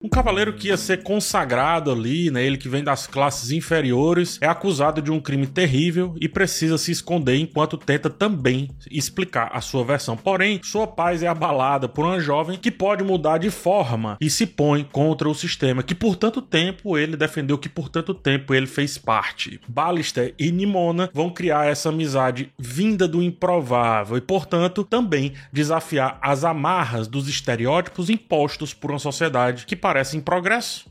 Um cavaleiro que ia ser consagrado ali, né, ele que vem das classes inferiores, é acusado de um crime terrível e precisa se esconder enquanto tenta também explicar a sua versão. Porém, sua paz é abalada por uma jovem que pode mudar de forma e se põe contra o sistema que por tanto tempo ele defendeu, que por tanto tempo ele fez parte. Ballister e Nimona vão criar essa amizade vinda do improvável e, portanto, também desafiar as amarras dos estereótipos impostos por uma sociedade que parece em progresso,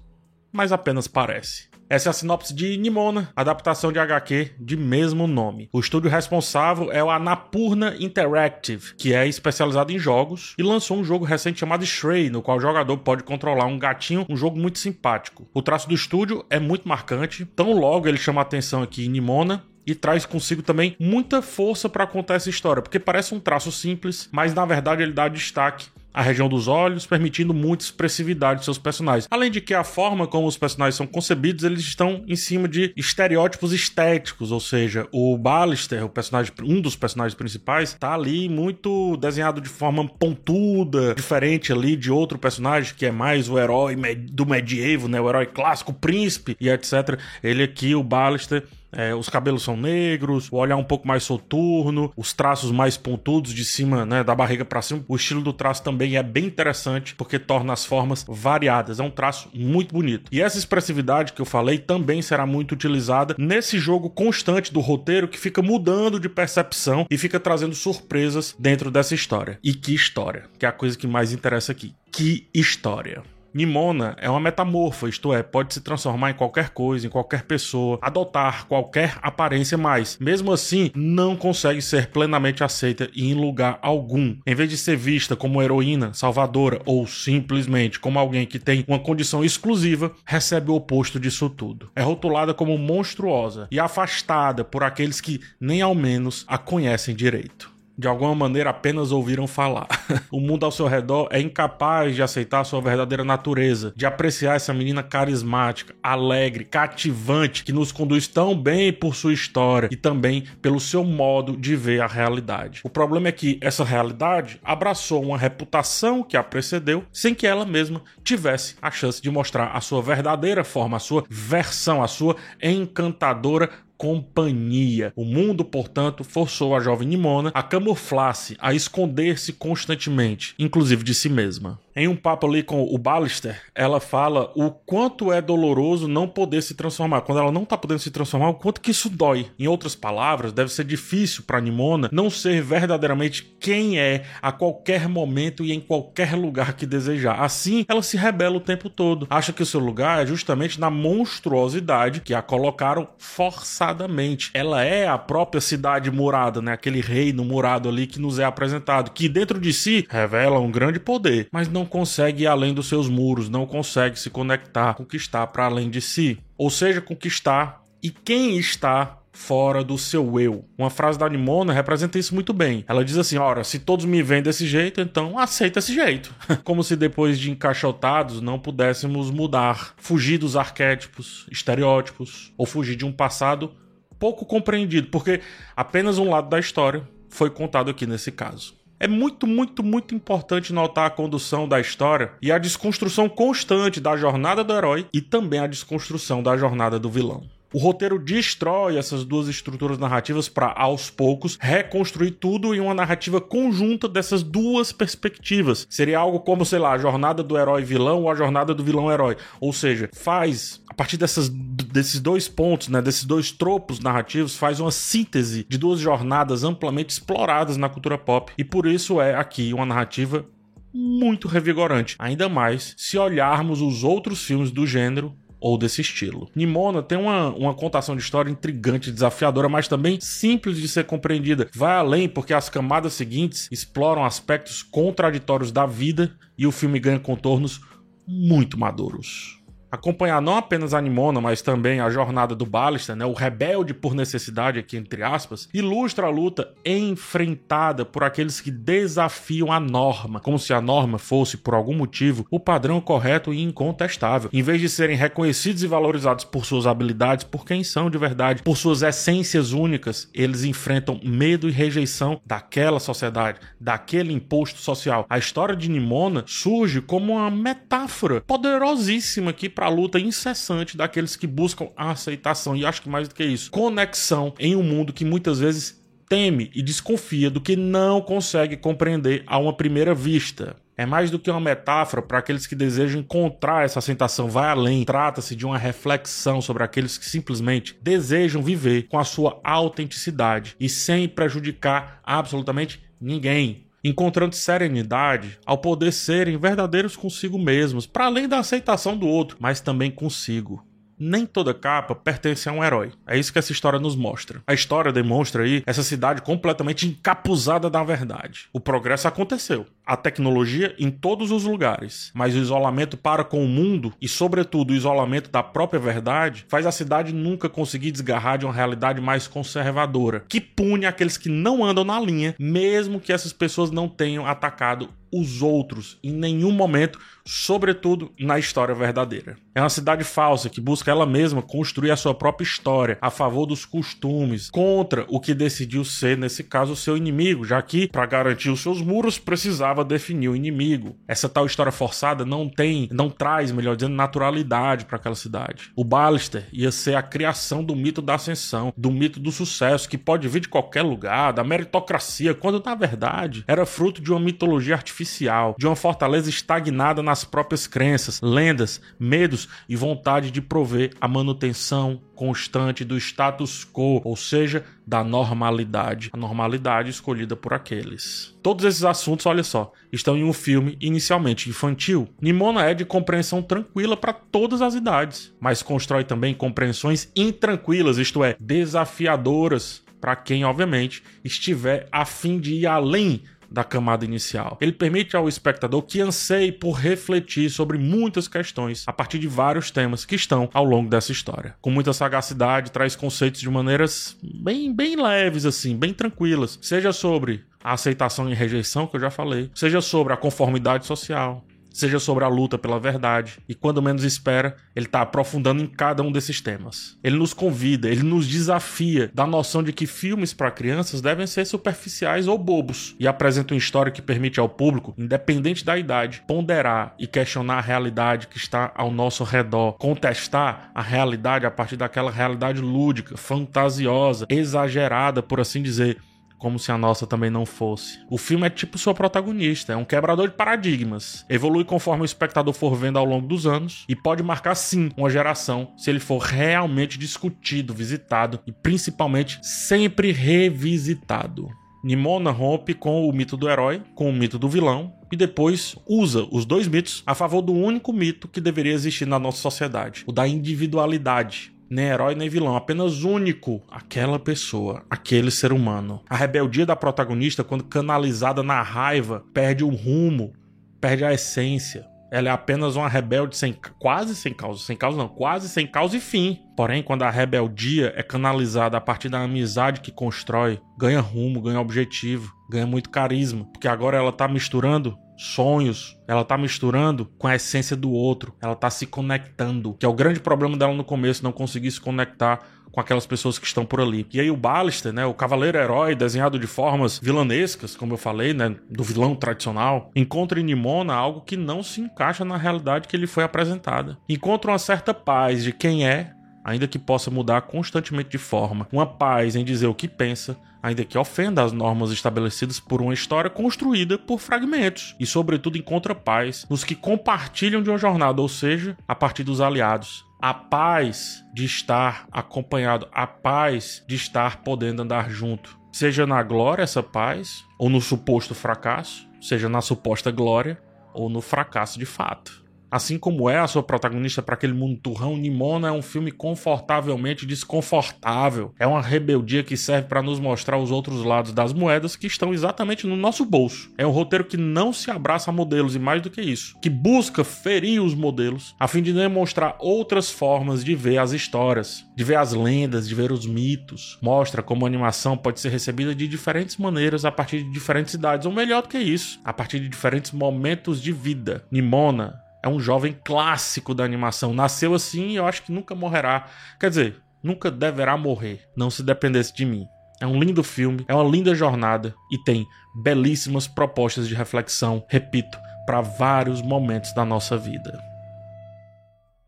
mas apenas parece. Essa é a sinopse de Nimona, adaptação de HQ de mesmo nome. O estúdio responsável é o Anapurna Interactive, que é especializado em jogos e lançou um jogo recente chamado Stray, no qual o jogador pode controlar um gatinho, um jogo muito simpático. O traço do estúdio é muito marcante, tão logo ele chama a atenção aqui em Nimona, e traz consigo também muita força para contar essa história, porque parece um traço simples, mas na verdade ele dá destaque a região dos olhos, permitindo muita expressividade de seus personagens. Além de que a forma como os personagens são concebidos, eles estão em cima de estereótipos estéticos, ou seja, o Ballister, o personagem, um dos personagens principais, tá ali muito desenhado de forma pontuda, diferente ali de outro personagem que é mais o herói do medievo, né, o herói clássico, o príncipe e etc. Ele aqui, o Ballister, é, os cabelos são negros, o olhar um pouco mais soturno, os traços mais pontudos de cima, né, da barriga para cima. O estilo do traço também é bem interessante porque torna as formas variadas. É um traço muito bonito. E essa expressividade que eu falei também será muito utilizada nesse jogo constante do roteiro que fica mudando de percepção e fica trazendo surpresas dentro dessa história. E que história, que é a coisa que mais interessa aqui. Que história. Nimona é uma metamorfa, isto é, pode se transformar em qualquer coisa, em qualquer pessoa, adotar qualquer aparência, mas mesmo assim não consegue ser plenamente aceita em lugar algum. Em vez de ser vista como heroína, salvadora ou simplesmente como alguém que tem uma condição exclusiva, recebe o oposto disso tudo. É rotulada como monstruosa e afastada por aqueles que nem ao menos a conhecem direito de alguma maneira apenas ouviram falar. o mundo ao seu redor é incapaz de aceitar sua verdadeira natureza, de apreciar essa menina carismática, alegre, cativante, que nos conduz tão bem por sua história e também pelo seu modo de ver a realidade. O problema é que essa realidade abraçou uma reputação que a precedeu sem que ela mesma tivesse a chance de mostrar a sua verdadeira forma, a sua versão, a sua encantadora companhia. O mundo, portanto, forçou a jovem Nimona a camuflar-se, a esconder-se constantemente, inclusive de si mesma. Em um papo ali com o Ballister, ela fala o quanto é doloroso não poder se transformar. Quando ela não tá podendo se transformar, o quanto que isso dói. Em outras palavras, deve ser difícil para Nimona não ser verdadeiramente quem é a qualquer momento e em qualquer lugar que desejar. Assim, ela se rebela o tempo todo. Acha que o seu lugar é justamente na monstruosidade que a colocaram forçadamente. Ela é a própria cidade murada, né? Aquele reino murado ali que nos é apresentado, que dentro de si revela um grande poder, mas não consegue ir além dos seus muros, não consegue se conectar, conquistar para além de si. Ou seja, conquistar e quem está fora do seu eu. Uma frase da Nimona representa isso muito bem. Ela diz assim: ora, se todos me veem desse jeito, então aceita esse jeito. Como se depois de encaixotados não pudéssemos mudar, fugir dos arquétipos, estereótipos, ou fugir de um passado pouco compreendido, porque apenas um lado da história foi contado aqui nesse caso. É muito, muito, muito importante notar a condução da história e a desconstrução constante da jornada do herói e também a desconstrução da jornada do vilão. O roteiro destrói essas duas estruturas narrativas para, aos poucos, reconstruir tudo em uma narrativa conjunta dessas duas perspectivas. Seria algo como, sei lá, a jornada do herói vilão ou a jornada do vilão herói. Ou seja, faz, a partir dessas, desses dois pontos, né, desses dois tropos narrativos, faz uma síntese de duas jornadas amplamente exploradas na cultura pop. E por isso é aqui uma narrativa muito revigorante. Ainda mais se olharmos os outros filmes do gênero ou desse estilo. Nimona tem uma, uma contação de história intrigante, desafiadora, mas também simples de ser compreendida. Vai além porque as camadas seguintes exploram aspectos contraditórios da vida e o filme ganha contornos muito maduros. Acompanhar não apenas a Nimona, mas também a jornada do Ballister, né, o rebelde por necessidade aqui entre aspas, ilustra a luta enfrentada por aqueles que desafiam a norma, como se a norma fosse por algum motivo o padrão correto e incontestável. Em vez de serem reconhecidos e valorizados por suas habilidades, por quem são de verdade, por suas essências únicas, eles enfrentam medo e rejeição daquela sociedade, daquele imposto social. A história de Nimona surge como uma metáfora poderosíssima aqui para a luta incessante daqueles que buscam aceitação e acho que mais do que isso, conexão em um mundo que muitas vezes teme e desconfia do que não consegue compreender a uma primeira vista. É mais do que uma metáfora para aqueles que desejam encontrar essa aceitação, vai além. Trata-se de uma reflexão sobre aqueles que simplesmente desejam viver com a sua autenticidade e sem prejudicar absolutamente ninguém encontrando serenidade ao poder serem verdadeiros consigo mesmos, para além da aceitação do outro, mas também consigo. Nem toda capa pertence a um herói. É isso que essa história nos mostra. A história demonstra aí essa cidade completamente encapuzada da verdade. O progresso aconteceu, a tecnologia em todos os lugares, mas o isolamento para com o mundo e, sobretudo, o isolamento da própria verdade faz a cidade nunca conseguir desgarrar de uma realidade mais conservadora, que pune aqueles que não andam na linha, mesmo que essas pessoas não tenham atacado os outros em nenhum momento, sobretudo na história verdadeira. É uma cidade falsa que busca ela mesma construir a sua própria história a favor dos costumes, contra o que decidiu ser, nesse caso, seu inimigo, já que, para garantir os seus muros, precisava definir o inimigo. Essa tal história forçada não tem, não traz, melhor dizendo, naturalidade para aquela cidade. O Ballister ia ser a criação do mito da ascensão, do mito do sucesso, que pode vir de qualquer lugar, da meritocracia, quando na verdade era fruto de uma mitologia artificial, de uma fortaleza estagnada nas próprias crenças, lendas, medos e vontade de prover a manutenção constante do status quo, ou seja, da normalidade, a normalidade escolhida por aqueles. Todos esses assuntos, olha só, estão em um filme inicialmente infantil. Nimona é de compreensão tranquila para todas as idades, mas constrói também compreensões intranquilas, isto é, desafiadoras para quem, obviamente, estiver a fim de ir além da camada inicial. Ele permite ao espectador que anseie por refletir sobre muitas questões a partir de vários temas que estão ao longo dessa história. Com muita sagacidade, traz conceitos de maneiras bem, bem leves, assim, bem tranquilas. Seja sobre a aceitação e rejeição, que eu já falei, seja sobre a conformidade social, seja sobre a luta pela verdade, e quando menos espera, ele está aprofundando em cada um desses temas. Ele nos convida, ele nos desafia da noção de que filmes para crianças devem ser superficiais ou bobos, e apresenta uma história que permite ao público, independente da idade, ponderar e questionar a realidade que está ao nosso redor, contestar a realidade a partir daquela realidade lúdica, fantasiosa, exagerada, por assim dizer como se a nossa também não fosse. O filme é tipo sua protagonista, é um quebrador de paradigmas. Evolui conforme o espectador for vendo ao longo dos anos e pode marcar sim uma geração se ele for realmente discutido, visitado e principalmente sempre revisitado. Nimona rompe com o mito do herói, com o mito do vilão, e depois usa os dois mitos a favor do único mito que deveria existir na nossa sociedade, o da individualidade nem herói nem vilão, apenas único, aquela pessoa, aquele ser humano. A rebeldia da protagonista, quando canalizada na raiva, perde o rumo, perde a essência. Ela é apenas uma rebelde sem quase sem causa, sem causa não, quase sem causa e fim. Porém, quando a rebeldia é canalizada a partir da amizade que constrói, ganha rumo, ganha objetivo, ganha muito carisma, porque agora ela tá misturando sonhos, ela tá misturando com a essência do outro, ela tá se conectando, que é o grande problema dela no começo, não conseguir se conectar com aquelas pessoas que estão por ali. E aí o Ballister, né, o cavaleiro herói desenhado de formas vilanescas, como eu falei, né, do vilão tradicional, encontra em Nimona algo que não se encaixa na realidade que ele foi apresentada. Encontra uma certa paz de quem é, ainda que possa mudar constantemente de forma, uma paz em dizer o que pensa, ainda que ofenda as normas estabelecidas por uma história construída por fragmentos, e sobretudo encontra paz nos que compartilham de uma jornada, ou seja, a partir dos aliados. A paz de estar acompanhado, a paz de estar podendo andar junto. Seja na glória essa paz, ou no suposto fracasso, seja na suposta glória, ou no fracasso de fato. Assim como é a sua protagonista para aquele mundo turrão, Nimona é um filme confortavelmente desconfortável. É uma rebeldia que serve para nos mostrar os outros lados das moedas que estão exatamente no nosso bolso. É um roteiro que não se abraça a modelos e mais do que isso, que busca ferir os modelos a fim de demonstrar outras formas de ver as histórias, de ver as lendas, de ver os mitos. Mostra como a animação pode ser recebida de diferentes maneiras a partir de diferentes idades, ou melhor do que isso, a partir de diferentes momentos de vida. Nimona é um jovem clássico da animação. Nasceu assim e eu acho que nunca morrerá. Quer dizer, nunca deverá morrer, não se dependesse de mim. É um lindo filme, é uma linda jornada e tem belíssimas propostas de reflexão, repito, para vários momentos da nossa vida.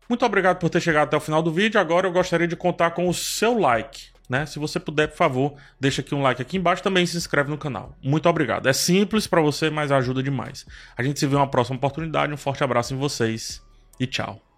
Muito obrigado por ter chegado até o final do vídeo. Agora eu gostaria de contar com o seu like. Né? Se você puder, por favor, deixa aqui um like aqui embaixo também se inscreve no canal. Muito obrigado. É simples para você, mas ajuda demais. A gente se vê uma próxima oportunidade. Um forte abraço em vocês e tchau.